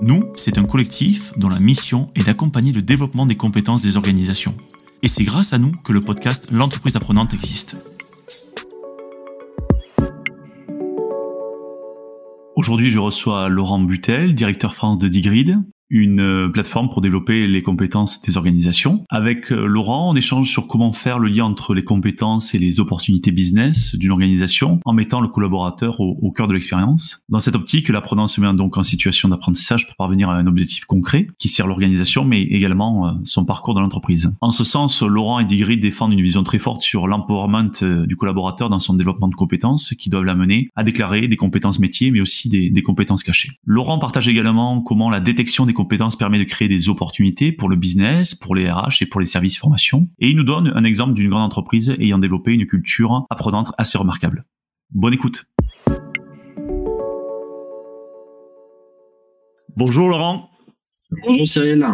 Nous, c'est un collectif dont la mission est d'accompagner le développement des compétences des organisations. Et c'est grâce à nous que le podcast L'entreprise apprenante existe. Aujourd'hui, je reçois Laurent Butel, directeur France de Digrid une euh, plateforme pour développer les compétences des organisations. Avec euh, Laurent, on échange sur comment faire le lien entre les compétences et les opportunités business d'une organisation en mettant le collaborateur au, cœur de l'expérience. Dans cette optique, l'apprenant se met donc en situation d'apprentissage pour parvenir à un objectif concret qui sert l'organisation mais également euh, son parcours dans l'entreprise. En ce sens, Laurent et Digrid défendent une vision très forte sur l'empowerment du collaborateur dans son développement de compétences qui doivent l'amener à déclarer des compétences métiers mais aussi des, des compétences cachées. Laurent partage également comment la détection des compétences permet de créer des opportunités pour le business, pour les RH et pour les services formation. Et il nous donne un exemple d'une grande entreprise ayant développé une culture apprenante assez remarquable. Bonne écoute. Bonjour Laurent. Bonjour Cyril.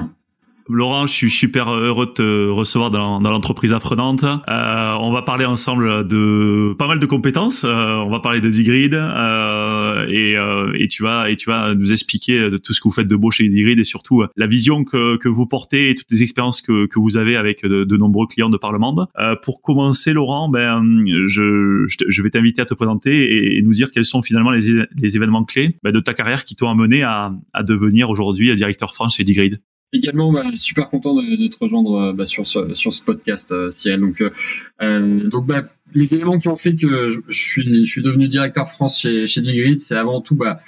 Laurent, je suis super heureux de te recevoir dans, dans l'entreprise apprenante. Euh, on va parler ensemble de pas mal de compétences. Euh, on va parler de Digrid euh, et, euh, et tu vas et tu vas nous expliquer de tout ce que vous faites de beau chez Digrid et surtout la vision que, que vous portez et toutes les expériences que, que vous avez avec de, de nombreux clients de par le monde. Euh, pour commencer, Laurent, ben je, je vais t'inviter à te présenter et, nous dire quels sont finalement les, les événements clés ben, de ta carrière qui t'ont amené à, à devenir aujourd'hui directeur France chez Digrid. Également, bah, super content de, de te rejoindre euh, bah, sur, ce, podcast, euh, Ciel. Donc, euh, bah, les éléments qui ont fait que je, suis, devenu directeur France chez, chez Digrid, c'est avant tout bah,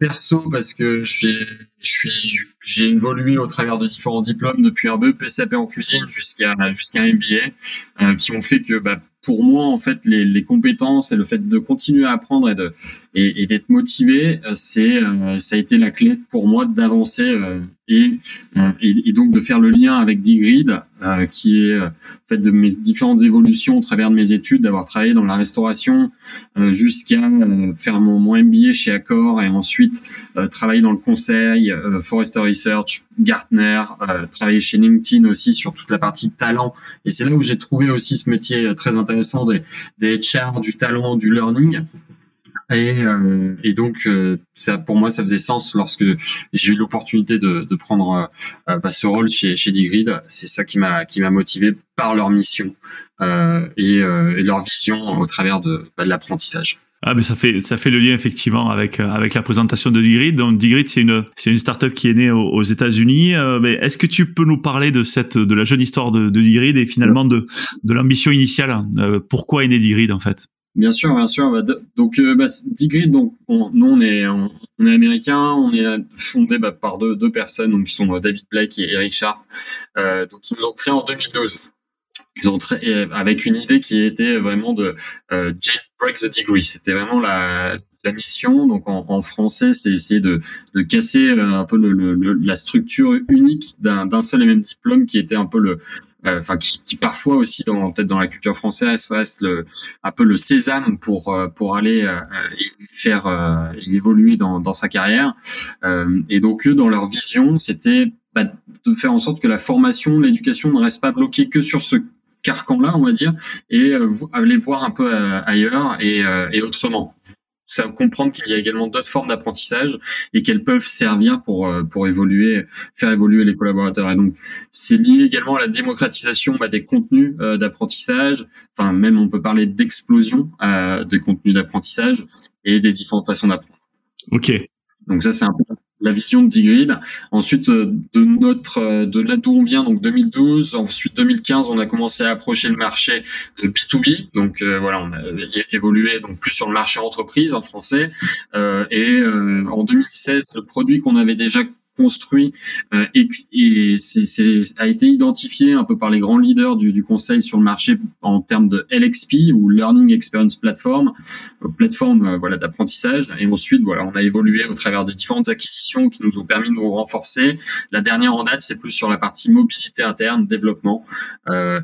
perso parce que j'ai évolué au travers de différents diplômes depuis un BEP SAP en cuisine jusqu'à jusqu'à un MBA qui ont fait que pour moi en fait les, compétences et le fait de continuer à apprendre et de et, et d'être motivé euh, c'est euh, ça a été la clé pour moi d'avancer euh, et, et, et, donc de faire le lien avec Digrid qui est en fait de mes différentes évolutions au travers de mes études d'avoir travaillé dans la restauration jusqu'à faire mon, mon MBA chez Accor et ensuite travailler dans le conseil Forrester Research Gartner travailler chez LinkedIn aussi sur toute la partie talent et c'est là où j'ai trouvé aussi ce métier très intéressant des, des HR, du talent, du learning. Et, euh, et, donc, euh, ça, pour moi, ça faisait sens lorsque j'ai eu l'opportunité de, de, prendre euh, bah, ce rôle chez, chez Digrid. C'est ça qui m'a qui m'a motivé par leur mission euh, et, et, leur vision au travers de, bah, de l'apprentissage. Ah mais ça fait ça fait le lien effectivement avec avec la présentation de Digrid. Donc Digrid c'est une c'est une startup qui est née aux, États-Unis. mais est-ce que tu peux nous parler de cette de la jeune histoire de, de Digrid et finalement de de l'ambition initiale Pourquoi est né Digrid en fait? Bien sûr, bien sûr. Bah, donc, euh, bah, Digrid, donc, nous, on est, on, est américain, on est fondé bah, par deux, deux personnes, donc, qui sont euh, David Blake et Eric Sharp. Euh, donc, ils nous ont créé en 2012. Ils ont avec une idée qui était vraiment de euh, break the degree. C'était vraiment la, la mission. Donc, en, en français, c'est essayer de, de casser euh, un peu le, le, la structure unique d'un seul et même diplôme qui était un peu le, euh, enfin qui, qui, parfois aussi dans peut-être dans la culture française reste le, un peu le sésame pour euh, pour aller euh, faire évoluer dans, dans sa carrière. et donc eux, dans leur vision, c'était bah, de faire en sorte que la formation, l'éducation ne reste pas bloquée que sur ce carcan-là, on va dire, et aller voir un peu ailleurs et, et autrement ça comprendre qu'il y a également d'autres formes d'apprentissage et qu'elles peuvent servir pour euh, pour évoluer, faire évoluer les collaborateurs. Et donc c'est lié également à la démocratisation bah, des contenus euh, d'apprentissage. Enfin même on peut parler d'explosion euh, des contenus d'apprentissage et des différentes façons d'apprendre. Ok. Donc ça c'est peu la vision de Digrid. Ensuite, euh, de notre, euh, de là d'où on vient, donc 2012. Ensuite, 2015, on a commencé à approcher le marché de B2B. Donc euh, voilà, on a évolué donc plus sur le marché entreprise en français. Euh, et en 2016, le produit qu'on avait déjà construit et, et a été identifié un peu par les grands leaders du, conseil sur le marché en termes de LXP ou Learning Experience Platform, plateforme voilà d'apprentissage. Et ensuite voilà, on a évolué au travers de différentes acquisitions qui nous ont permis de nous renforcer. La dernière en date, c'est plus sur la partie mobilité interne, développement.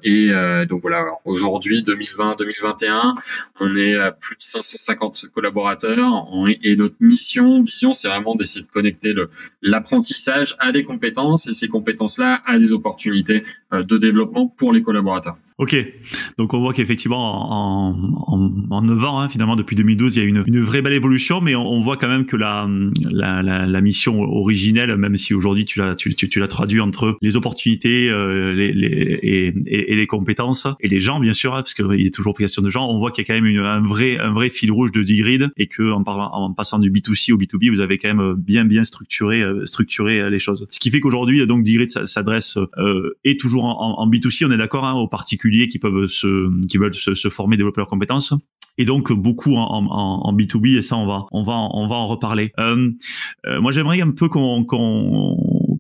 et donc voilà, aujourd'hui 2020-2021, on est à plus de 550 collaborateurs et notre mission, vision, c'est vraiment d'essayer de connecter l'apprentissage à des compétences et ces compétences-là à des opportunités euh, de développement pour les collaborateurs. Ok, donc on voit qu'effectivement en, en, en 9 ans, hein, finalement depuis 2012, il y a une, une vraie belle évolution, mais on, voit quand même que la, la, la, la mission originelle, même si aujourd'hui tu l'as tu, tu, tu traduit entre les opportunités euh, les, les, et, les compétences et les gens bien sûr, hein, parce qu'il est toujours question de gens, on voit qu'il y a quand même une, un vrai un vrai fil rouge de Digrid et que en, parlant, en passant du B2C au B2B, vous avez quand même bien bien structuré euh, structuré les choses. Ce qui fait qu'aujourd'hui donc Digrid s'adresse euh, et toujours en, en, B2C, on est d'accord, hein, aux particuliers qui peuvent se qui veulent se, former, développer leurs compétences et donc beaucoup en, en, en, B2B et ça on va on va on va en reparler. Euh, euh, moi j'aimerais un peu qu'on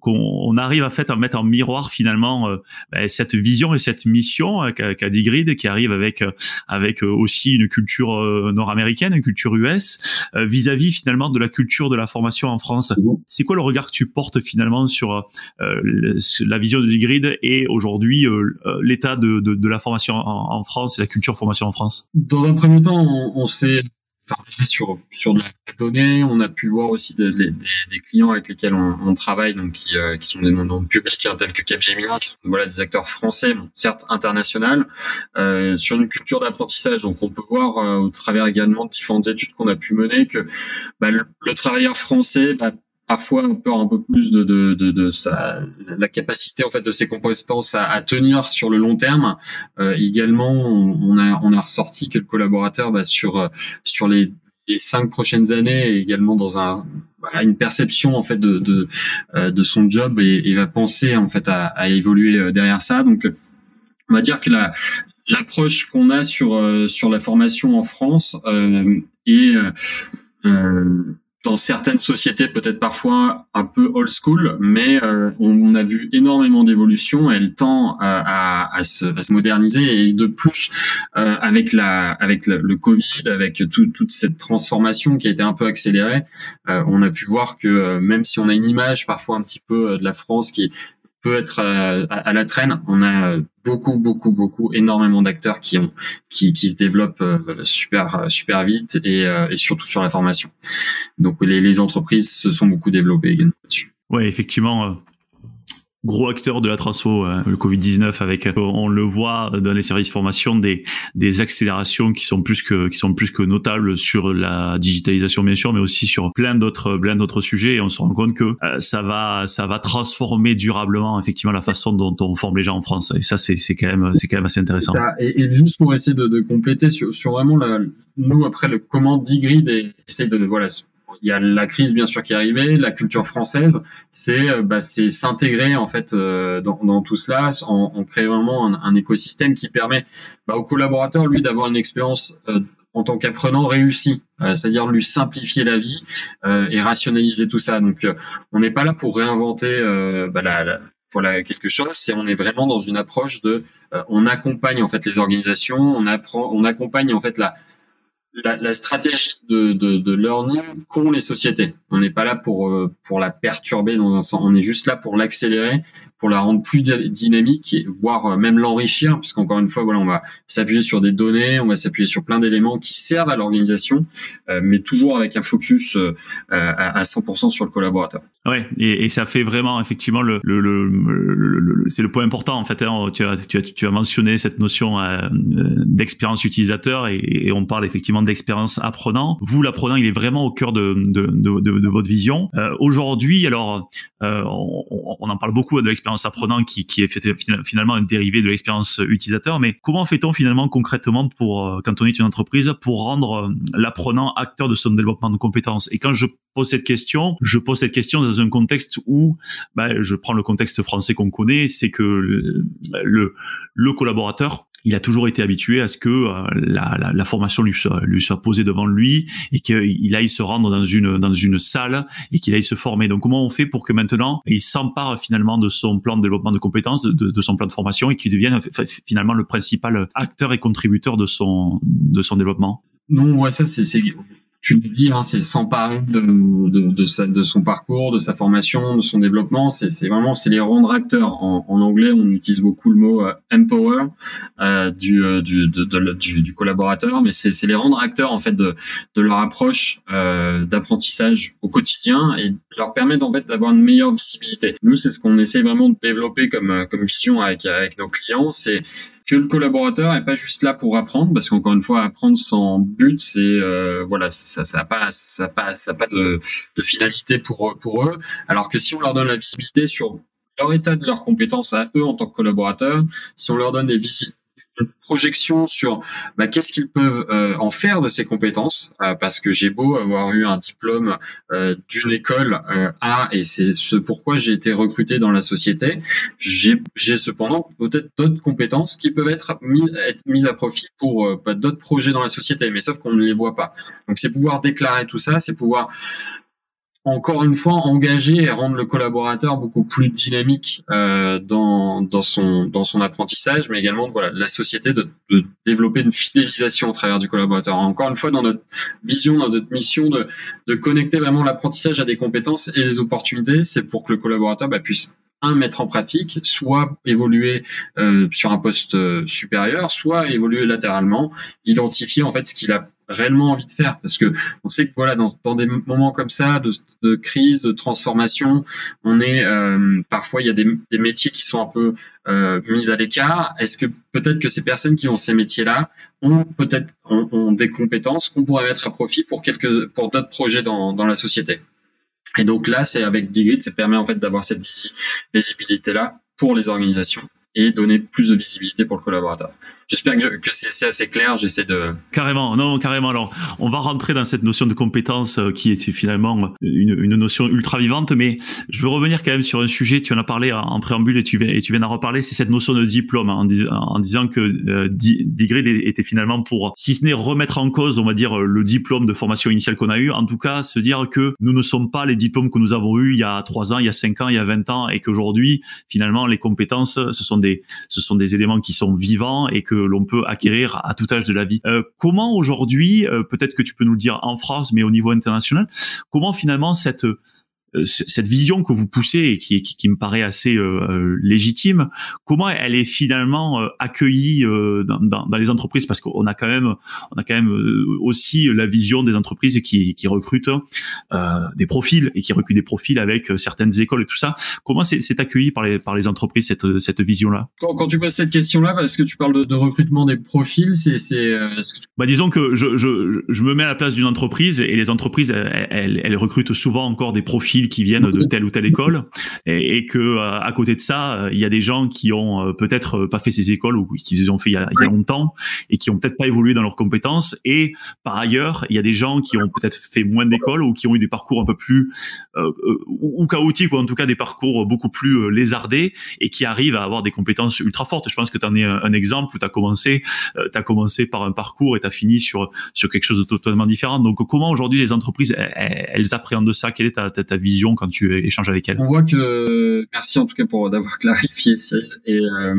qu'on arrive à, fait, à mettre en miroir finalement euh, ben, cette vision et cette mission euh, qu'a qu Digrid qui arrive avec avec aussi une culture nord-américaine, une culture US vis-à-vis -vis, finalement de la culture de la formation en France. C'est quoi le regard que tu portes finalement sur la vision de Digrid et aujourd'hui l'état de, de, de, la formation en, en France et la culture formation en France? Dans un premier temps, on, on s'est sur sur de la donnée. On a pu voir aussi des, clients avec lesquels on, travaille, donc qui, euh, sont des noms publics hein, tels que Capgemini, voilà des acteurs français, certes internationaux, euh, sur une culture d'apprentissage. Donc on peut voir euh, au travers également de différentes études qu'on a pu mener que bah, le, le, travailleur français bah, parfois on peur un peu plus de, de, de, de, sa, la capacité en fait de ses compétences à, à tenir sur le long terme. Euh, également, on a, on a ressorti que le collaborateur bah, sur, sur les, les cinq prochaines années également dans un une perception en fait de, de, euh, de son job et, et, va penser en fait à, à, évoluer euh, derrière ça. Donc on va dire que la, l'approche qu'on a sur, euh, sur la formation en France euh, est euh, dans certaines sociétés peut-être parfois un peu old school, mais euh, on, a vu énormément d'évolution. Elle tend à, à, à, se, à, se, moderniser et de plus euh, avec la avec le, Covid, avec tout, toute cette transformation qui a été un peu accélérée, euh, on a pu voir que euh, même si on a une image parfois un petit peu euh, de la France qui peut être à, à, la traîne. On a beaucoup, beaucoup, beaucoup, énormément d'acteurs qui ont, qui, qui se développent euh, super, super vite et, euh, et surtout sur la formation. Donc les, les entreprises se sont beaucoup développées également là-dessus. Ouais, effectivement, euh, gros acteur de la transfo, hein, le Covid-19, avec euh, on le voit dans les services formation des des accélérations qui sont plus que qui sont plus que notables sur la digitalisation bien sûr, mais aussi sur plein d'autres plein d'autres sujets. Et on se rend compte que euh, ça va ça va transformer durablement effectivement la façon dont on forme les gens en France. Et ça c'est c'est quand même c'est quand même assez intéressant. Et, juste pour essayer de, de compléter sur, sur vraiment la, nous après le comment Digrid et essayer de voilà il y a la crise bien sûr qui est arrivée, la culture française, c'est euh, bah, c'est s'intégrer en fait euh, dans, dans, tout cela, en, en créant vraiment un, un, écosystème qui permet bah, aux collaborateurs lui d'avoir une expérience euh, en tant qu'apprenant réussi, c'est-à-dire lui simplifier la vie et rationaliser tout ça. Donc on n'est pas là pour réinventer bah, la, la, voilà quelque chose, c'est on est vraiment dans une approche de on accompagne en fait les organisations, on apprend, on accompagne en fait la la, la, stratégie de, learning qu'ont les sociétés. On n'est pas là pour, euh, pour la perturber dans un sens, on est juste là pour l'accélérer, pour la rendre plus dynamique, voire euh, même l'enrichir, puisqu'encore une fois, voilà, on va s'appuyer sur des données, on va s'appuyer sur plein d'éléments qui servent à l'organisation, euh, mais toujours avec un focus euh, à, 100% sur le collaborateur. Ouais, et, ça fait vraiment effectivement le, le, le, c'est le point important en fait. Hein, tu, as, tu, as, tu as mentionné cette notion d'expérience utilisateur et on parle effectivement d'expérience apprenant. Vous, l'apprenant, il est vraiment au cœur de, de, de, de votre vision. Euh, Aujourd'hui, alors, euh, on, on, en parle beaucoup de l'expérience apprenant qui, qui est finalement un dérivé de l'expérience utilisateur, mais comment fait-on finalement concrètement pour, euh, quand on est une entreprise, pour rendre euh, l'apprenant acteur de son développement de compétences? Et quand je pose cette question, je pose cette question dans un contexte où, bah, je prends le contexte français qu'on connaît, c'est que le, le collaborateur il a toujours été habitué à ce que euh, la, formation lui soit, posée devant lui et qu'il aille se rendre dans une dans une salle et qu'il aille se former. Donc comment on fait pour que maintenant il s'empare finalement de son plan de développement de compétences, de, de son plan de formation et qu'il devienne finalement le principal acteur et contributeur de son de son développement? Non, ouais, ça c'est tu le dis, hein, c'est s'emparer de, de, de, de, son parcours, de sa formation, de son développement. C'est vraiment c'est les rendre acteurs. En, en, anglais, on utilise beaucoup le mot euh, empower euh, du, euh, du, du, du, collaborateur, mais c'est les rendre acteurs en fait de, de leur approche euh, d'apprentissage au quotidien et leur permettre en fait d'avoir une meilleure visibilité. Nous, c'est ce qu'on essaie vraiment de développer comme, euh, comme vision avec, avec nos clients, c'est le collaborateur est pas juste là pour apprendre, parce qu'encore une fois, apprendre sans but, c'est euh, voilà, ça, ça a pas, ça a pas, ça a de, finalité pour pour eux. Alors que si on leur donne la visibilité sur leur état de leurs compétences à eux en tant que collaborateurs, si on leur donne des, projection sur bah, qu'est-ce qu'ils peuvent euh, en faire de ces compétences, euh, parce que j'ai beau avoir eu un diplôme euh, d'une école A, et c'est ce pourquoi j'ai été recruté dans la société, j'ai cependant peut-être d'autres compétences qui peuvent être, mises à profit pour bah, d'autres projets dans la société, mais sauf qu'on ne les voit pas. Donc c'est pouvoir déclarer tout ça, c'est pouvoir encore une fois engager et rendre le collaborateur beaucoup plus dynamique euh, dans, dans, son, dans son apprentissage, mais également voilà, la société de, développer une fidélisation au travers du collaborateur. Encore une fois, dans notre vision, dans notre mission de, de connecter vraiment l'apprentissage à des compétences et des opportunités, c'est pour que le collaborateur bah, puisse un mettre en pratique, soit évoluer euh, sur un poste euh, supérieur, soit évoluer latéralement, identifier en fait ce qu'il a réellement envie de faire. Parce que on sait que voilà dans, des moments comme ça de, de, crise de transformation on est euh, parfois il y a des, métiers qui sont un peu mis à l'écart. Est-ce que peut-être que ces personnes qui ont ces métiers là ont peut-être ont, des compétences qu'on pourrait mettre à profit pour quelques pour d'autres projets dans, dans la société? Et donc là, c'est avec Digit, ça permet en fait d'avoir cette visibilité-là pour les organisations et donner plus de visibilité pour le collaborateur. J'espère que, que c'est assez clair. J'essaie de carrément, non, carrément. Alors, on va rentrer dans cette notion de compétence euh, qui est finalement une, une, notion ultra vivante, mais je veux revenir quand même sur un sujet. Tu en as parlé en préambule et tu viens et tu viens d'en reparler. C'est cette notion de diplôme hein, en, en, disant que euh, Digrid était finalement pour, si ce n'est remettre en cause, on va dire le diplôme de formation initiale qu'on a eu, en tout cas se dire que nous ne sommes pas les diplômes que nous avons eu il y a trois ans, il y a cinq ans, il y a 20 ans, et qu'aujourd'hui, finalement, les compétences, ce sont des, ce sont des éléments qui sont vivants et que l'on peut acquérir à tout âge de la vie. Euh, comment aujourd'hui, euh, peut-être que tu peux nous le dire en France, mais au niveau international, comment finalement cette cette vision que vous poussez et qui, qui, qui me paraît assez euh, euh, légitime, comment elle est finalement accueillie dans, dans, dans, les entreprises? Parce qu'on a quand même, on a quand même aussi la vision des entreprises qui, qui recrutent des profils et qui recrutent des profils avec certaines écoles et tout ça. Comment c'est accueilli par les, par les entreprises cette, cette vision-là? Quand, quand, tu poses cette question-là, parce que tu parles de, de recrutement des profils, c'est, c'est -ce tu... bah, disons que je, je, je me mets à la place d'une entreprise et les entreprises, elles, elles, elles recrutent souvent encore des profils qui viennent de telle ou telle école et, et que euh, à côté de ça, il y a des gens qui ont euh, peut-être pas fait ces écoles ou qui les ont fait il y a, il y a longtemps et qui ont peut-être pas évolué dans leurs compétences et par ailleurs, il y a des gens qui ont peut-être fait moins d'écoles ou qui ont eu des parcours un peu plus euh, ou chaotiques ou en tout cas des parcours beaucoup plus lézardés et qui arrivent à avoir des compétences ultra fortes. Je pense que tu en es un, exemple où tu as commencé as commencé par un parcours et tu as fini sur sur quelque chose de totalement différent. Donc comment aujourd'hui les entreprises elles, elles appréhendent ça? Quelle est ta, ta, ta vision quand tu échanges avec elle On voit que merci en tout cas pour d'avoir clarifié Cyril. Et euh,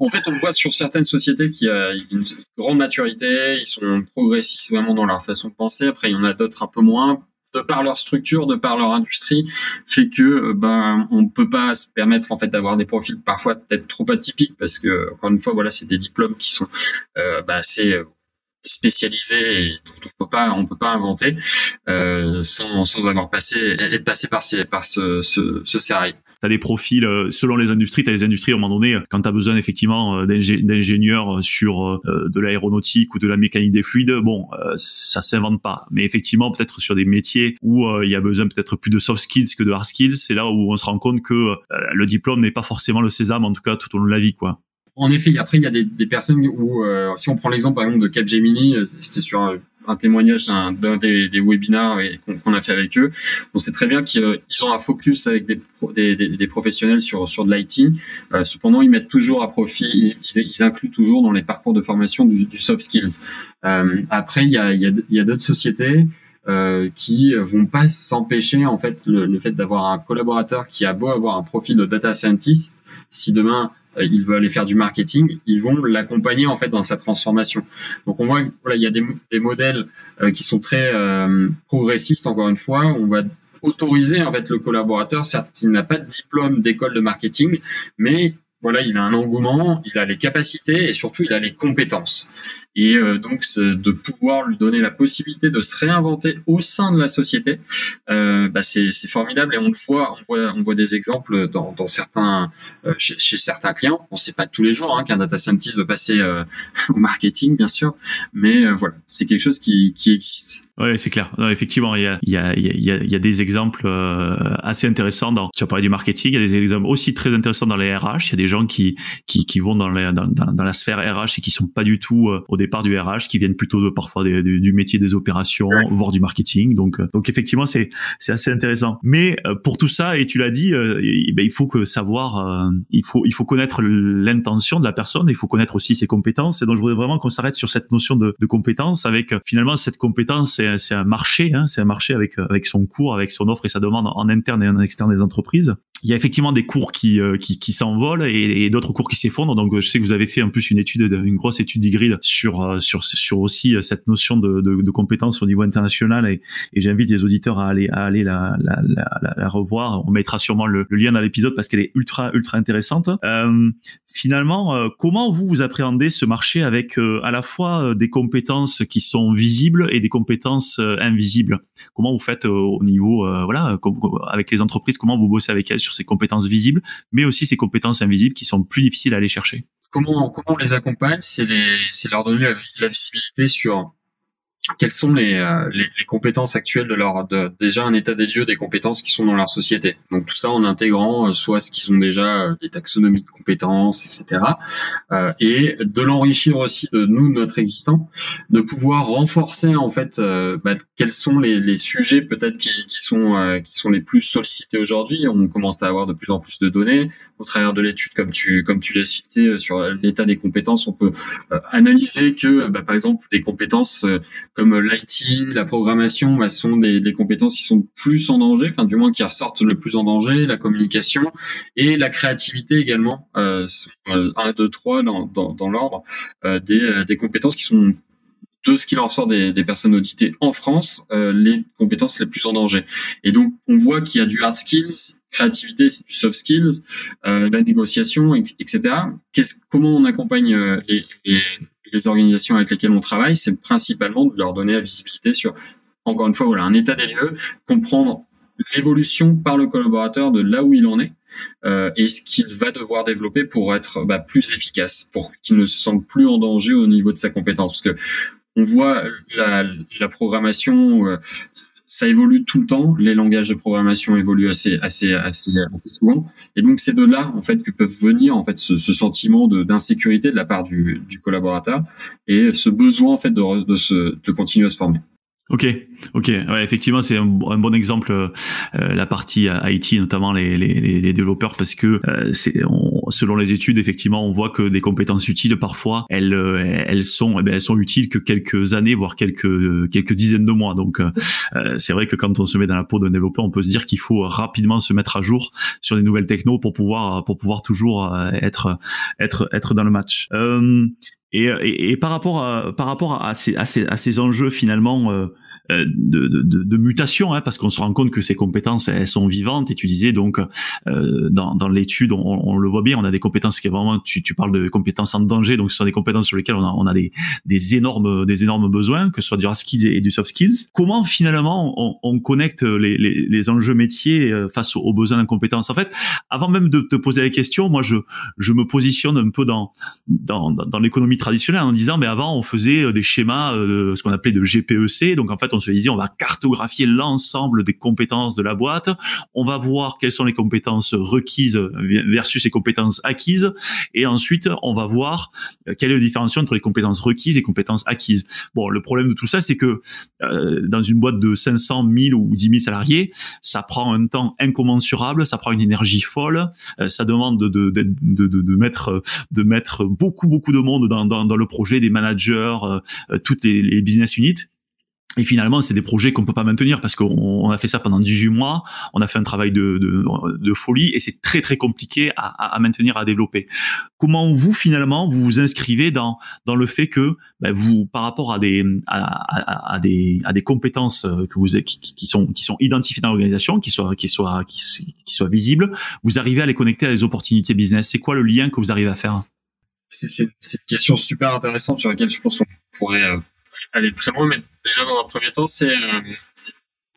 en fait on voit sur certaines sociétés qui a une grande maturité, ils sont progressistes vraiment dans leur façon de penser. Après il y en a d'autres un peu moins de par leur structure, de par leur industrie, fait que euh, ben on peut pas se permettre en fait d'avoir des profils parfois peut-être trop atypiques parce que encore une fois voilà c'est des diplômes qui sont euh, ben, assez spécialisé et on peut pas on peut pas inventer euh, sans, sans avoir passé être passé par ces par ce ce, ce CRI. Tu as des profils euh, selon les industries, tu as des industries à un moment donné quand tu as besoin effectivement euh, d'ingénieurs sur de l'aéronautique ou de la mécanique des fluides, bon ça s'invente pas. Mais effectivement peut-être sur des métiers où il y a besoin peut-être plus de soft skills que de hard skills, c'est là où on se rend compte que le diplôme n'est pas forcément le sésame en tout cas tout au long de la vie quoi en effet, après, il y a des, personnes où, euh, si on prend l'exemple par exemple de Capgemini, euh, c'était sur un, témoignage d'un des, des webinars qu'on a fait avec eux. On sait très bien qu'ils ont un focus avec des, professionnels sur, sur de l'IT. Euh, cependant, ils mettent toujours à profit, ils, incluent toujours dans les parcours de formation du, soft skills. Euh, après, il y a, d'autres sociétés. Euh, qui vont pas s'empêcher en fait le, fait d'avoir un collaborateur qui a beau avoir un profil de data scientist, si demain euh, il veut aller faire du marketing, ils vont l'accompagner en fait dans sa transformation. Donc on voit voilà, il y a des, des modèles euh, qui sont très euh, progressistes encore une fois, on va autoriser en fait le collaborateur, certes il n'a pas de diplôme d'école de marketing, mais voilà, il a un engouement, il a les capacités et surtout il a les compétences. Et euh, donc de pouvoir lui donner la possibilité de se réinventer au sein de la société, euh, bah c'est formidable et on le voit, on voit, on voit des exemples dans, certains, euh, chez, certains clients. On sait pas tous les jours hein, qu'un data scientist veut passer euh, au marketing, bien sûr, mais euh, voilà, c'est quelque chose qui existe. Oui, c'est clair. Non, effectivement, il y a, il y, a, il y, a, il y a des exemples assez intéressants dans. Tu as parlé du marketing, il y a des exemples aussi très intéressants dans les RH. Il y a des gens qui qui, qui vont dans, les, dans, dans, dans la sphère RH et qui sont pas du tout au départ du RH, qui viennent plutôt de, parfois du métier des opérations, voire du marketing. Donc, euh, donc effectivement, c'est c'est assez intéressant. Mais euh, pour tout ça, et tu l'as dit, euh, ben, il faut que savoir, il faut il faut connaître l'intention de la personne, il faut connaître aussi ses compétences. Et donc, je voudrais vraiment qu'on s'arrête sur cette notion de, de compétence, avec finalement cette compétence, c'est un marché, hein, c'est un marché avec avec son cours, avec son offre et sa demande en interne et en externe des entreprises il y a effectivement des cours qui euh, qui, qui s'envolent et, d'autres cours qui s'effondrent. Donc je sais que vous avez fait en plus une étude, une grosse étude d'Igrid sur euh, sur sur aussi euh, cette notion de, de, de compétences au niveau international et, et j'invite les auditeurs à aller à aller la, la, la, la revoir. On mettra sûrement le, lien dans l'épisode parce qu'elle est ultra ultra intéressante. Euh, finalement, comment vous vous appréhendez ce marché avec à la fois des compétences qui sont visibles et des compétences invisibles? Comment vous faites au niveau voilà avec les entreprises Comment vous bossez avec elles? Sur ces compétences visibles, mais aussi ces compétences invisibles qui sont plus difficiles à aller chercher. Comment, comment on les accompagne? C'est leur donner la visibilité sur quelles sont les, euh, les, les, compétences actuelles de leur de, déjà un état des lieux des compétences qui sont dans leur société. Donc tout ça en intégrant euh, soit ce qu'ils ont déjà euh, des taxonomies de compétences, etc. Euh, et de l'enrichir aussi de nous notre existant, de pouvoir renforcer en fait bah, quels sont les, les sujets peut-être qui, qui sont qui sont les plus sollicités aujourd'hui. On commence à avoir de plus en plus de données au travers de l'étude comme tu comme tu l'as cité sur l'état des compétences. On peut analyser que bah, par exemple des compétences comme l'IT, la programmation, bah, sont des, compétences qui sont plus en danger, enfin du moins qui ressortent le plus en danger, la communication et la créativité également, euh, 1, 2, 3 dans, dans, dans l'ordre, euh, des, euh, des compétences qui sont de ce qu'il en ressort des, personnes auditées en France, euh, les compétences les plus en danger. Et donc, on voit qu'il y a du hard skills, créativité, du soft skills, euh, la négociation, etc. comment on accompagne euh, les, les organisations avec lesquelles on travaille, c'est principalement de leur donner la visibilité sur, encore une fois, voilà, un état des lieux, comprendre l'évolution par le collaborateur de là où il en est euh, et ce qu'il va devoir développer pour être bah, plus efficace, pour qu'il ne se sente plus en danger au niveau de sa compétence. Parce que on voit la, programmation, euh, ça évolue tout le temps. Les langages de programmation évoluent assez, assez, assez, assez souvent. Et donc, c'est de là, en fait, que peuvent venir, en fait, ce, ce sentiment d'insécurité de, la part du, du, collaborateur et ce besoin, en fait, de, de, se, de continuer à se former. Ok, ok, ouais, effectivement, c'est un, bon exemple euh, la partie IT, notamment les, les, les développeurs, parce que euh, c'est selon les études, effectivement, on voit que des compétences utiles parfois, elles euh, elles sont eh ben, elles sont utiles que quelques années, voire quelques quelques dizaines de mois. Donc euh, c'est vrai que quand on se met dans la peau d'un développeur, on peut se dire qu'il faut rapidement se mettre à jour sur les nouvelles technos pour pouvoir pour pouvoir toujours être être être dans le match. Et, et, et, par rapport à, par rapport à ces, à ces, à ces enjeux finalement euh, euh, de, de, de, mutation, hein, parce qu'on se rend compte que ces compétences elles sont vivantes. Et tu disais donc euh, dans, dans l'étude, on, on, le voit bien, on a des compétences qui vraiment, tu, tu parles de compétences en danger, donc ce sont des compétences sur lesquelles on a, on a des, des énormes des énormes besoins, que ce soit du hard skills et, du soft skills. Comment finalement on, on connecte les, les, les, enjeux métiers euh, face aux, besoins de compétences? En fait, avant même de te poser la question, moi je je me positionne un peu dans dans, dans l'économie traditionnelle en disant, mais avant on faisait des schémas, ce qu'on appelait de GPEC, donc en fait on on va cartographier l'ensemble des compétences de la boîte, on va voir quelles sont les compétences requises versus les compétences acquises, et ensuite on va voir euh, quelle est la différence entre les compétences requises et compétences acquises. Bon, le problème de tout ça, c'est que euh, dans une boîte de 500, 1000 ou 10 000 salariés, ça prend un temps incommensurable, ça prend une énergie folle, euh, ça demande de, de, de, de, mettre de mettre beaucoup beaucoup de monde dans, dans, dans le projet, des managers, toutes les, les business units. Et finalement, c'est des projets qu'on peut pas maintenir parce qu'on a fait ça pendant 18 mois, on a fait un travail de, de, de folie et c'est très très compliqué à, à, maintenir, à développer. Comment vous finalement vous vous inscrivez dans dans le fait que ben, vous, par rapport à des à, à, des à des compétences que vous qui, qui sont qui sont identifiées dans l'organisation, qui soient qui soient qui, qui soient visibles, vous arrivez à les connecter à des opportunités business. C'est quoi le lien que vous arrivez à faire? C'est une question super intéressante sur laquelle je pense qu'on pourrait euh, aller très loin, mais déjà dans un premier temps, c'est euh,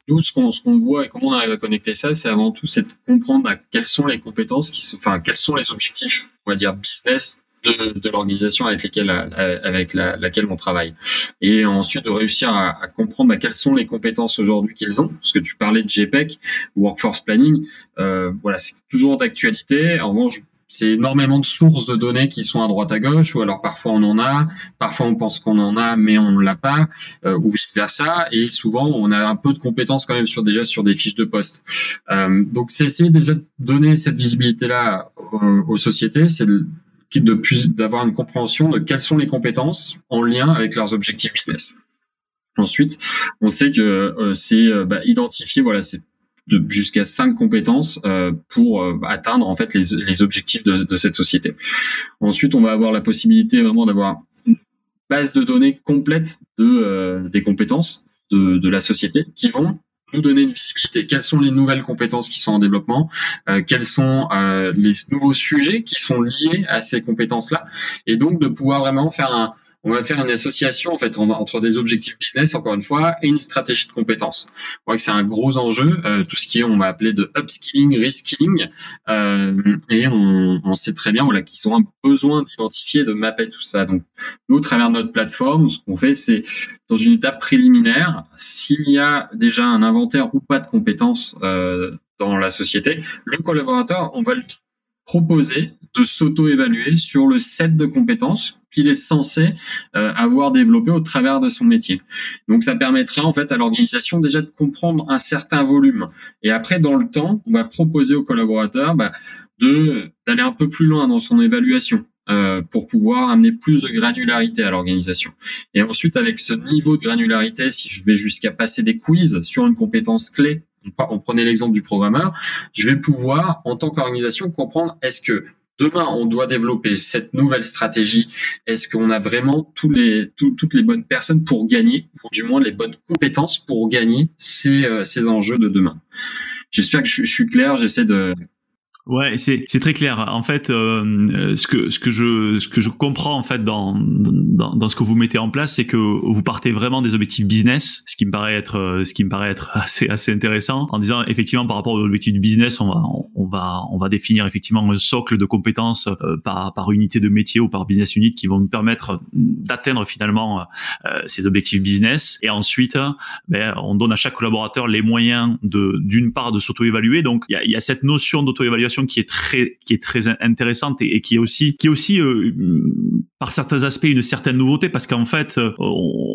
nous ce qu'on ce qu'on voit et comment on arrive à connecter ça, c'est avant tout c'est de comprendre bah, quelles sont les compétences qui enfin quels sont les objectifs, on va dire business de, de l'organisation avec lesquelles avec la, laquelle on travaille. Et ensuite de réussir à, à comprendre bah, quelles sont les compétences aujourd'hui qu'ils ont parce que tu parlais de GPEC workforce planning euh, voilà c'est toujours d'actualité. En revanche c'est énormément de sources de données qui sont à droite à gauche, ou alors parfois on en a, parfois on pense qu'on en a mais on ne l'a pas, euh, ou vice versa, et souvent on a un peu de compétences quand même sur déjà sur des fiches de poste. Euh, donc c'est essayer déjà de donner cette visibilité là aux, aux sociétés, c'est d'avoir une compréhension de quelles sont les compétences en lien avec leurs objectifs business. Ensuite, on sait que euh, c'est euh, bah, identifier, voilà, c'est jusqu'à cinq compétences euh, pour euh, atteindre en fait les, objectifs de, cette société. Ensuite, on va avoir la possibilité vraiment d'avoir une base de données complète de euh, des compétences de, de, la société qui vont nous donner une visibilité. Quelles sont les nouvelles compétences qui sont en développement? Quels sont les nouveaux sujets qui sont liés à ces compétences-là? Et donc de pouvoir vraiment faire un, on va faire une association en fait entre des objectifs business encore une fois et une stratégie de compétences. Je crois que c'est un gros enjeu, euh, tout ce qui est on va appeler de upskilling, reskilling, euh, et on, sait très bien voilà qu'ils ont un besoin d'identifier, de mapper tout ça. Donc nous, au travers notre plateforme, ce qu'on fait, c'est dans une étape préliminaire, s'il y a déjà un inventaire ou pas de compétences euh, dans la société, le collaborateur, on va lui proposer de s'auto-évaluer sur le set de compétences qu'il est censé euh, avoir développé au travers de son métier. Donc ça permettra en fait à l'organisation déjà de comprendre un certain volume. Et après, dans le temps, on va proposer aux collaborateurs bah, de d'aller un peu plus loin dans son évaluation. Euh, pour pouvoir amener plus de granularité à l'organisation. Et ensuite, avec ce niveau de granularité, si je vais jusqu'à passer des quiz sur une compétence clé on prenait l'exemple du programmeur, je vais pouvoir, en tant qu'organisation, comprendre est-ce que demain on doit développer cette nouvelle stratégie, est-ce qu'on a vraiment toutes les bonnes personnes pour gagner, ou du moins les bonnes compétences pour gagner ces, euh, enjeux de demain? J'espère que je suis clair, j'essaie de, Ouais, c'est c'est très clair. En fait, euh, ce que ce que je ce que je comprends en fait dans dans, dans ce que vous mettez en place, c'est que vous partez vraiment des objectifs business, ce qui me paraît être euh, ce qui me paraît être assez assez intéressant. En disant effectivement par rapport aux objectifs business, on va on va on va définir effectivement un socle de compétences euh, par par unité de métier ou par business unit qui vont nous permettre d'atteindre finalement euh, ces objectifs business. Et ensuite, ben, on donne à chaque collaborateur les moyens de d'une part de s'auto-évaluer. Donc il y a, y a cette notion d'auto-évaluation qui est très qui est très intéressante et, qui est aussi qui est aussi euh, par certains aspects une certaine nouveauté parce qu'en fait euh,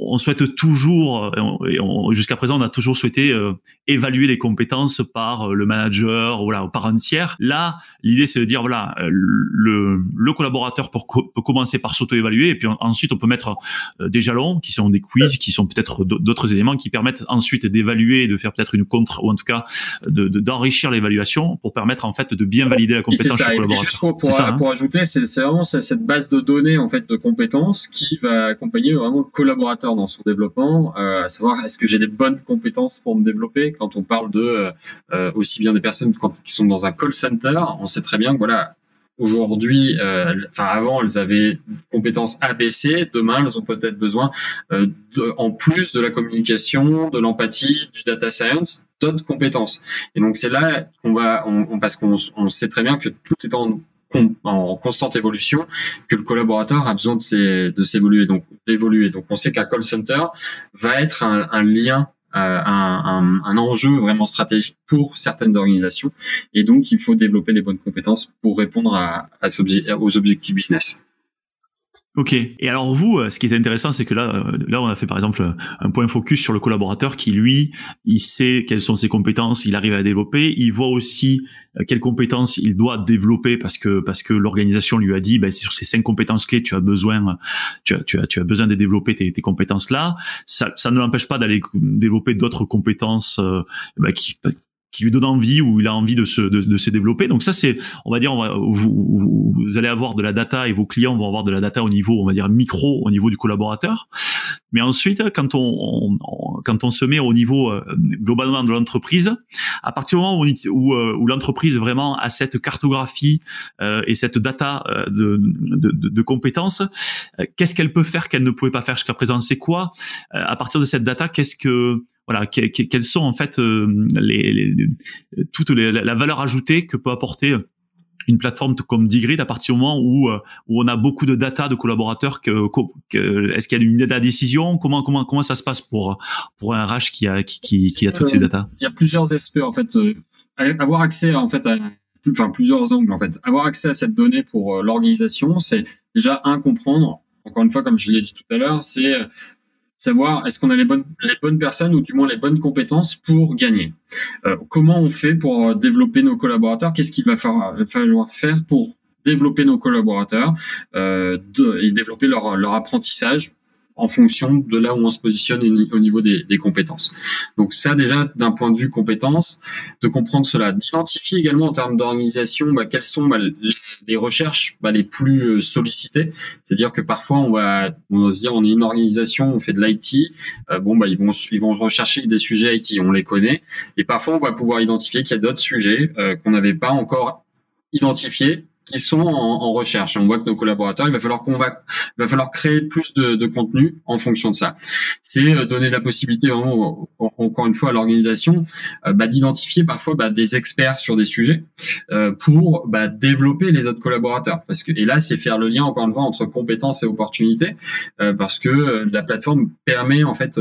on, souhaite toujours et jusqu'à présent on a toujours souhaité euh, évaluer les compétences par le manager voilà ou par un tiers là l'idée c'est de dire voilà le, le collaborateur peut, peut commencer par s'auto-évaluer et puis ensuite on peut mettre des jalons qui sont des quiz qui sont peut-être d'autres éléments qui permettent ensuite d'évaluer de faire peut-être une contre ou en tout cas de d'enrichir l'évaluation pour permettre en fait de bien valider la compétence ça. Et juste pour, pour, hein. pour ajouter, c'est vraiment cette base de données en fait de compétences qui va accompagner vraiment le collaborateur dans son développement, euh, à savoir est-ce que j'ai les bonnes compétences pour me développer. Quand on parle de euh, euh aussi bien des personnes qui sont dans un call center, on sait très bien que voilà, aujourd'hui, enfin avant, elles avaient compétences ABC. Demain, elles ont peut-être besoin, en plus de la communication, de l'empathie, du data science, d'autres compétences. Et donc c'est là qu'on va, parce qu'on on sait très bien que tout est en en constante évolution que le collaborateur a besoin de s'évoluer donc d'évoluer donc on sait qu'un call center va être un, lien un, un, enjeu vraiment stratégique pour certaines organisations. Et donc, il faut développer les bonnes compétences pour répondre aux objectifs business. Ok. Et alors vous, euh, ce qui est intéressant, c'est que là, euh, là, on a fait par exemple un point focus sur le collaborateur qui, lui, il sait quelles sont ses compétences, il arrive à développer, il voit aussi euh, quelles compétences il doit développer parce que parce que l'organisation lui a dit, ben, sur ces cinq compétences clés, tu as besoin, tu as tu as tu as besoin de développer tes, tes compétences là. Ça, ça ne l'empêche pas d'aller développer d'autres compétences ben, qui qui lui donne envie ou il a envie de se de, de se développer. Donc ça c'est, on va dire, on va, vous, vous, allez avoir de la data et vos clients vont avoir de la data au niveau, on va dire micro, au niveau du collaborateur. Mais ensuite, quand on, quand on se met au niveau euh, globalement de l'entreprise, à partir du moment où, où, euh, où l'entreprise vraiment a cette cartographie euh, et cette data de, de, de, compétences, qu'est-ce qu'elle peut faire qu'elle ne pouvait pas faire jusqu'à présent? C'est quoi? À partir de cette data Qu'est-ce que voilà, quelles sont en fait euh, les, les, toute la valeur ajoutée que peut apporter une plateforme comme Digrid à partir du moment où euh, où on a beaucoup de data de collaborateurs que, que est-ce qu'il y a une data décision? Comment comment comment ça se passe pour pour un RH qui a qui qui, qui a toutes ces data? il y a plusieurs aspects en fait euh, avoir accès en fait à enfin plusieurs angles en fait. Avoir accès à cette donnée pour l'organisation c'est déjà un comprendre. Encore une fois comme je l'ai dit tout à l'heure c'est savoir est-ce qu'on a les bonnes, les bonnes personnes ou du moins les bonnes compétences pour gagner. Euh, comment on fait pour développer nos collaborateurs? Qu'est-ce qu'il va falloir faire pour développer nos collaborateurs euh, et développer leur, leur apprentissage en fonction de là où on se positionne au niveau des, compétences. Donc ça déjà d'un point de vue compétences, de comprendre cela, d'identifier également en termes d'organisation bah, quelles sont bah, les, recherches bah, les plus euh, sollicitées. C'est-à-dire que parfois on va, on se dire on est une organisation, on fait de l'IT, euh, bon bah ils vont ils vont rechercher des sujets IT, on les connaît, et parfois on va pouvoir identifier qu'il y a d'autres sujets euh, qu'on n'avait pas encore identifiés qui sont en, recherche. On voit que nos collaborateurs, il va falloir qu'on va, va falloir créer plus de, de, contenu en fonction de ça. C'est euh, donner la possibilité vraiment, encore une fois, à l'organisation euh, bah, d'identifier parfois bah, des experts sur des sujets euh, pour bah, développer les autres collaborateurs. Parce que et là, c'est faire le lien encore une fois entre compétences et opportunités, parce que la plateforme permet en fait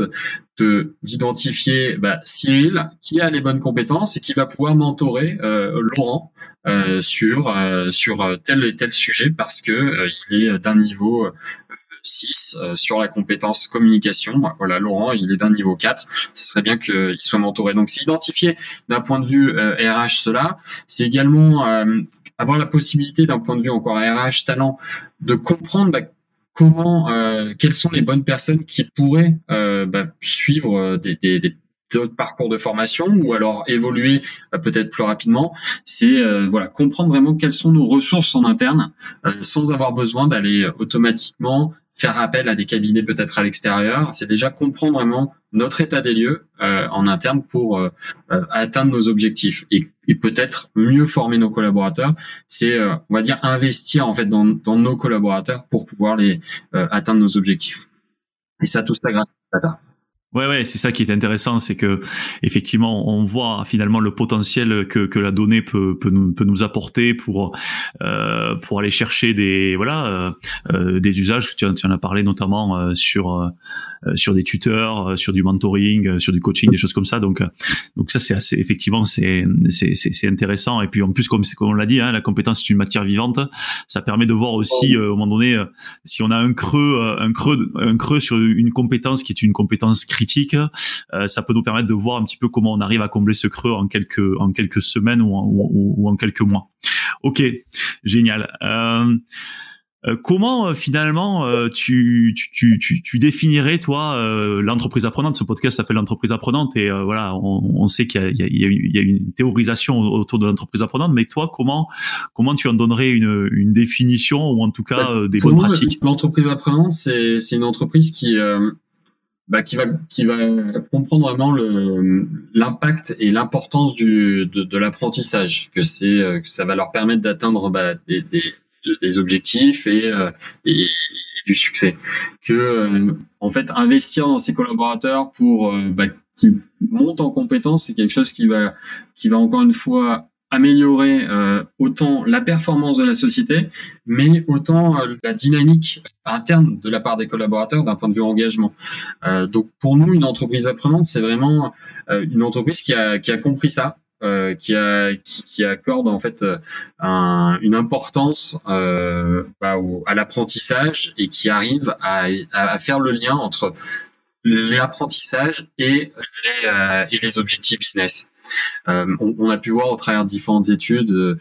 de d'identifier bah, Cyril qui a les bonnes compétences et qui va pouvoir mentorer euh, Laurent euh, sur euh, sur tel et tel sujet parce que il est d'un niveau 6 sur la compétence communication. Voilà, Laurent, il est d'un niveau 4. Ce serait bien qu'il soit mentoré. Donc, c'est identifier d'un point de vue RH cela. C'est également avoir la possibilité d'un point de vue encore RH talent de comprendre bah, comment, euh, quelles sont les bonnes personnes qui pourraient euh, bah, suivre euh, des d'autres parcours de formation ou alors évoluer peut-être plus rapidement, c'est voilà comprendre vraiment quelles sont nos ressources en interne sans avoir besoin d'aller automatiquement faire appel à des cabinets peut-être à l'extérieur, c'est déjà comprendre vraiment notre état des lieux euh, en interne pour euh, euh, atteindre nos objectifs et, peut-être mieux former nos collaborateurs. C'est, on va dire, investir en fait dans, dans nos collaborateurs pour pouvoir les atteindre nos objectifs. Et ça, tout ça grâce à la data. Ouais, ouais, c'est ça qui est intéressant, c'est que effectivement, on voit finalement le potentiel que, que la donnée peut, peut, nous, peut nous apporter pour euh, pour aller chercher des voilà euh, euh des usages. Tu, en as parlé notamment euh, sur euh, sur des tuteurs, sur du mentoring, sur du coaching, des choses comme ça. Donc donc ça c'est assez effectivement c'est c'est c'est intéressant. Et puis en plus comme comme on l'a dit, hein, la compétence est une matière vivante. Ça permet de voir aussi au moment donné si on a un creux un creux un creux sur une compétence qui est une compétence critique euh, ça peut nous permettre de voir un petit peu comment on arrive à combler ce creux en quelques en quelques semaines ou en, quelques mois. Ok, génial. Euh, euh, comment finalement tu, tu, tu, tu, définirais toi l'entreprise apprenante? Ce podcast s'appelle l'entreprise apprenante et voilà, on, sait qu'il y, y, a, une théorisation autour de l'entreprise apprenante, mais toi comment comment tu en donnerais une, une définition ou en tout cas bah, des bonnes pratiques? L'entreprise apprenante, c'est une entreprise qui bah, qui va qui va comprendre vraiment le l'impact et l'importance du de, de l'apprentissage que c'est euh, que ça va leur permettre d'atteindre bah, des, des, des, objectifs et, euh, et, du succès. Que euh, en fait investir dans ses collaborateurs pour bah, qu'ils montent en compétence c'est quelque chose qui va qui va encore une fois améliorer euh, autant la performance de la société, mais autant euh, la dynamique interne de la part des collaborateurs d'un point de vue engagement. Euh, donc pour nous, une entreprise apprenante, c'est vraiment une entreprise qui a, qui a compris ça. qui, a, qui, accorde en fait un, une importance bah, à l'apprentissage et qui arrive à, à, faire le lien entre l'apprentissage et les, et les objectifs business. Euh, on, a pu voir au travers de différentes études, euh,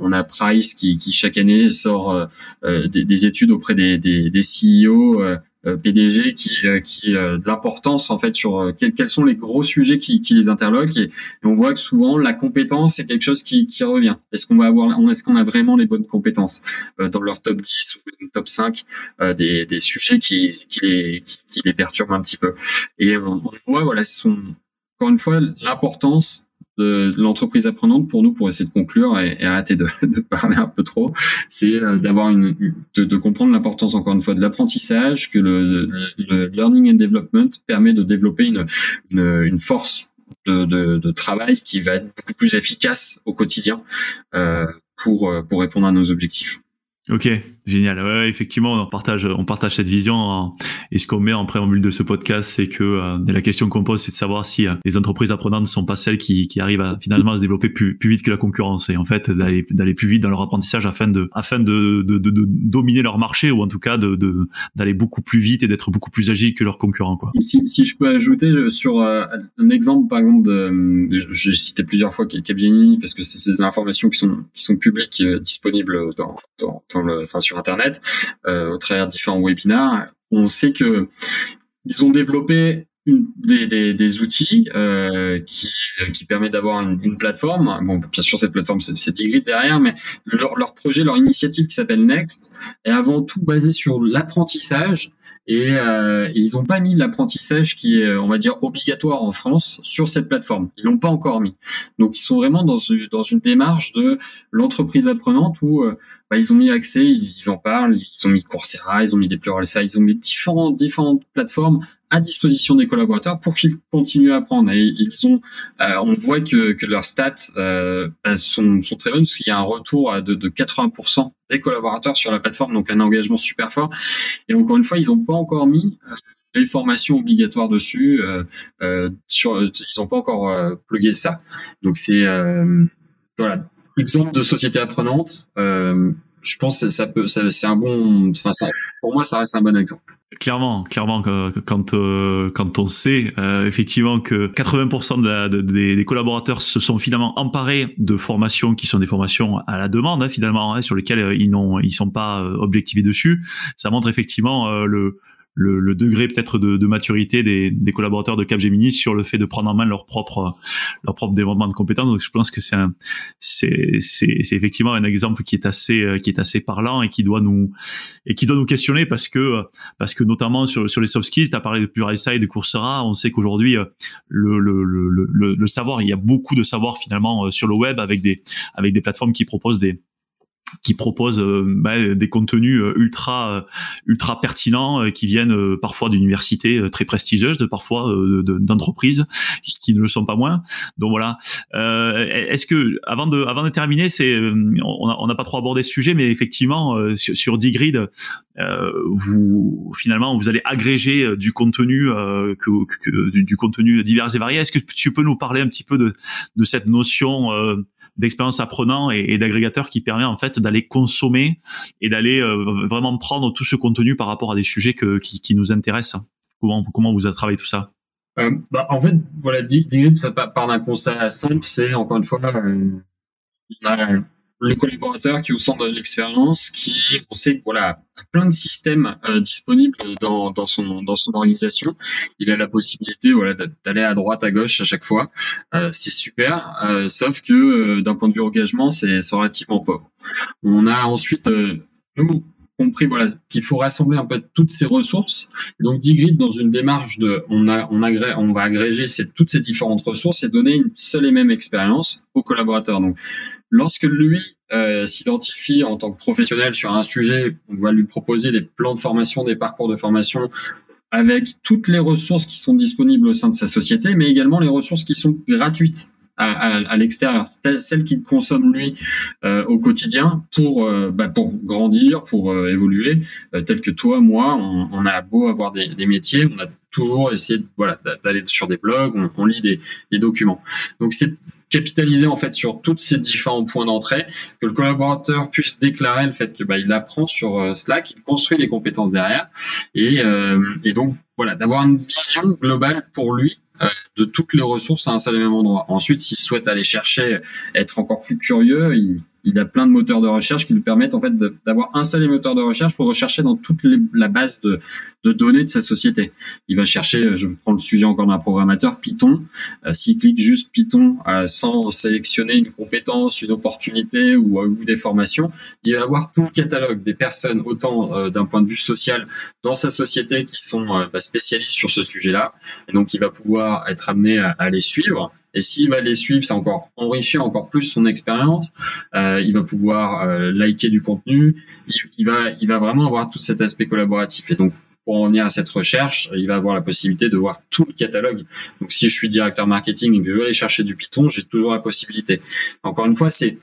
on a Price qui, chaque année sort euh, des, études auprès des, des, des CEO PDG qui, qui de l'importance en fait sur quels, sont les gros sujets qui, les interloquent et, on voit que souvent la compétence est quelque chose qui, revient. Est-ce qu'on va avoir, est-ce qu'on a vraiment les bonnes compétences dans leur top 10 ou top 5 des, sujets qui, qui, les, qui, les perturbent un petit peu. Et on, on voit voilà, ce sont encore une fois, l'importance l'entreprise apprenante pour nous, pour essayer de conclure et, arrêter de, parler un peu trop, c'est euh, d'avoir une, de, comprendre l'importance encore une fois de l'apprentissage, que le, learning and development permet de développer une, force de, travail qui va être beaucoup plus efficace au quotidien euh, pour, pour répondre à nos objectifs. Ok, génial. Ouais, effectivement, on partage, on partage cette vision. Hein. Et ce qu'on met en préambule de ce podcast, c'est que euh, la question qu'on pose, c'est de savoir si euh, les entreprises apprenantes ne sont pas celles qui, qui arrivent à, finalement à se développer plus, plus vite que la concurrence. Et en fait, d'aller, d'aller plus vite dans leur apprentissage afin de, afin de, de, de, dominer leur marché ou en tout cas de, de d'aller beaucoup plus vite et d'être beaucoup plus agile que leurs concurrents. Quoi. Si, si je peux ajouter sur euh, un exemple, par exemple, de, j'ai cité plusieurs fois Capgemini parce que c'est des informations qui sont, qui sont publiques, disponibles dans, dans enfin, sur Internet, euh, au travers de différents webinars, on sait que ils ont développé des, outils euh, qui, qui permettent d'avoir une, plateforme. Bon, bien sûr, cette plateforme, c'est Digrid derrière, mais leur, projet, leur initiative qui s'appelle Next est avant tout basée sur l'apprentissage et, euh, ils n'ont pas mis l'apprentissage qui est, on va dire, obligatoire en France sur cette plateforme. Ils l'ont pas encore mis. Donc, ils sont vraiment dans, dans une démarche de l'entreprise apprenante où bah, ils ont mis accès, ils, en parlent, ils ont mis Coursera, ils ont mis des Pluralsight, ils ont mis différentes, plateformes à disposition des collaborateurs pour qu'ils continuent à apprendre. Et ils ont, euh, on voit que, leurs stats euh, bah, sont, très bonnes parce qu'il y a un retour de, de 80% des collaborateurs sur la plateforme, donc un engagement super fort. Et encore une fois, ils n'ont pas encore mis euh, les formations obligatoires dessus. Euh, ils n'ont pas encore euh, plugué ça. Donc c'est voilà exemple de société apprenante. je pense que ça peut, c'est un bon, enfin ça, pour moi ça reste un bon exemple. Clairement, clairement, quand euh, quand on sait euh, effectivement que 80% de des, collaborateurs se sont finalement emparés de formations qui sont des formations à la demande hein, finalement, hein, sur lesquelles euh, ils n'ont ils sont pas objectivés dessus, ça montre effectivement le le, le degré peut-être de, de, maturité des, des, collaborateurs de Capgemini sur le fait de prendre en main leur propre leur propre développement de compétences. Donc je pense que c'est c'est c'est effectivement un exemple qui est assez qui est assez parlant et qui doit nous et qui doit nous questionner parce que parce que notamment sur sur les soft skills, tu as parlé de Pluralsight, de Coursera, on sait qu'aujourd'hui le, le, le, le, savoir, il y a beaucoup de savoir finalement sur le web avec des avec des plateformes qui proposent des qui propose euh, bah, des contenus euh, ultra euh, ultra pertinents qui viennent parfois d'universités très prestigieuses, parfois d'entreprises qui ne le sont pas moins. Donc voilà. Est-ce que avant de avant de terminer, c'est on n'a pas trop abordé ce sujet, mais effectivement sur, Digrid, vous finalement vous allez agréger du contenu que, du, contenu divers et varié. Est-ce que tu peux nous parler un petit peu de de cette notion d'expérience apprenant et, d'agrégateur qui permet en fait d'aller consommer et d'aller euh, vraiment prendre tout ce contenu par rapport à des sujets que, qui, qui nous intéressent. Comment, comment vous avez travaillé tout ça? Euh, bah, En fait, voilà, Digrid, ça part d'un constat simple, c'est encore une fois, euh, on le collaborateur qui est au centre de l'expérience, qui, on sait voilà, a plein de systèmes euh, disponibles dans, dans, son, dans son organisation. Il a la possibilité voilà, d'aller à droite, à gauche à chaque fois. Euh, c'est super, euh, sauf que d'un point de vue engagement, c'est relativement pauvre. On a ensuite, nous, compris voilà qu'il faut rassembler un peu toutes ces ressources. donc Digrid dans une démarche de on a on agrée, on va agréger toutes ces différentes ressources et donner une seule et même expérience aux collaborateurs. Donc lorsque lui euh, s'identifie en tant que professionnel sur un sujet, on va lui proposer des plans de formation, des parcours de formation avec toutes les ressources qui sont disponibles au sein de sa société, mais également les ressources qui sont gratuites à, l'extérieur, celles qui consomme lui au quotidien pour bah, pour grandir, pour évoluer, tel que toi, moi, on, a beau avoir des, des métiers, on a toujours essayer voilà d'aller sur des blogs, on, lit des, des, documents. Donc c'est capitaliser en fait sur tous ces différents points d'entrée, que le collaborateur puisse déclarer le fait que bah, il apprend sur euh, Slack, il construit les compétences derrière, et, euh, et donc voilà d'avoir une vision globale pour lui euh, de toutes les ressources à un seul et même endroit. Ensuite, s'il souhaite aller chercher, être encore plus curieux, il a plein de moteurs de recherche qui lui permettent en fait d'avoir un seul moteur de recherche pour rechercher dans toute la base de, données de sa société. Il va chercher, je prends le sujet encore d'un programmateur, Python. Euh, S'il clique juste Python euh, sans sélectionner une compétence, une opportunité ou, euh, des formations, il va avoir tout le catalogue des personnes, autant euh, d'un point de vue social dans sa société qui sont bah, spécialistes sur ce sujet-là. Et donc il va pouvoir être amené à les suivre et s'il va les suivre, c'est encore enrichir encore plus son expérience. Euh, il va pouvoir euh, liker du contenu. Il, va, il va vraiment avoir tout cet aspect collaboratif. Et donc, pour en venir à cette recherche, il va avoir la possibilité de voir tout le catalogue. Donc, si je suis directeur marketing et que je veux aller chercher du Python, j'ai toujours la possibilité. Encore une fois, c'est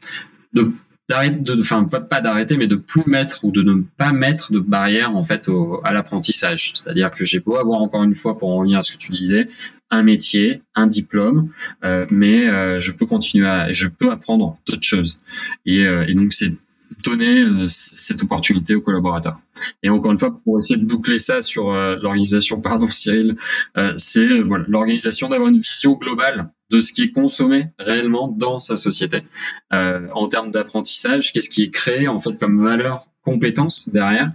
de d'arrêter enfin pas, d'arrêter mais de plus mettre ou de ne pas mettre de barrière en fait à l'apprentissage c'est-à-dire que j'ai beau avoir encore une fois pour en revenir à ce que tu disais un métier un diplôme euh, mais euh, je peux continuer à je peux apprendre d'autres choses et, euh, et donc c'est donner cette opportunité aux collaborateurs. Et encore une fois, pour essayer de boucler ça sur l'organisation, pardon Cyril, c'est voilà, l'organisation d'avoir une vision globale de ce qui est consommé réellement dans sa société. en termes d'apprentissage, qu'est-ce qui est créé en fait comme valeur compétences derrière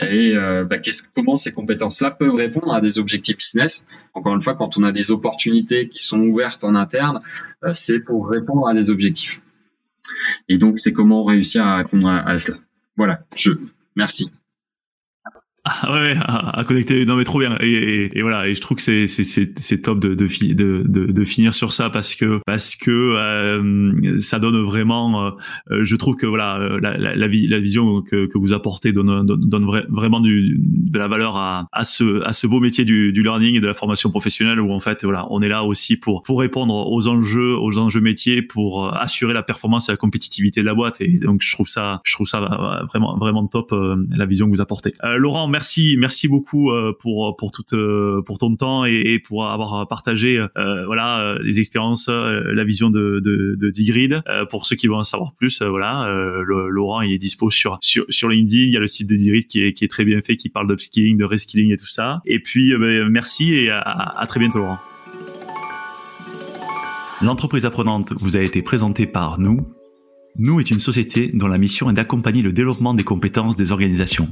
et bah, comment ces compétences-là peuvent répondre à des objectifs business? Encore une fois, quand on a des opportunités qui sont ouvertes en interne, c'est pour répondre à des objectifs. Et donc, c'est comment réussir à répondre à, cela. Voilà, je merci. Ah ouais, à, connecter, non mais trop bien. Et, et, voilà, et je trouve que c'est c'est c'est top de de, de de finir sur ça parce que parce que euh, ça donne vraiment. Euh, je trouve que voilà la la, la, la vision que, que vous apportez donne donne, vraiment du, de la valeur à à ce à ce beau métier du, du learning et de la formation professionnelle où en fait voilà on est là aussi pour pour répondre aux enjeux aux enjeux métiers pour assurer la performance et la compétitivité de la boîte et donc je trouve ça je trouve ça vraiment vraiment top la vision que vous apportez. Laurent merci beaucoup euh, pour pour euh, pour ton temps et, pour avoir partagé euh, voilà les expériences, la vision de de, Digrid. pour ceux qui veulent en savoir plus, voilà, Laurent il est dispo sur sur sur LinkedIn. Il y a le site de Digrid qui est qui est très bien fait, qui parle d'upskilling, de reskilling et tout ça. Et puis ben, merci et à, à très bientôt Laurent. L'entreprise apprenante vous a été présentée par nous. Nous est une société dont la mission est d'accompagner le développement des compétences des organisations.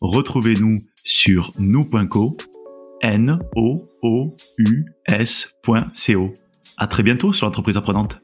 Retrouvez-nous sur nous.co, n o o u s.co. À très bientôt sur l'entreprise apprenante.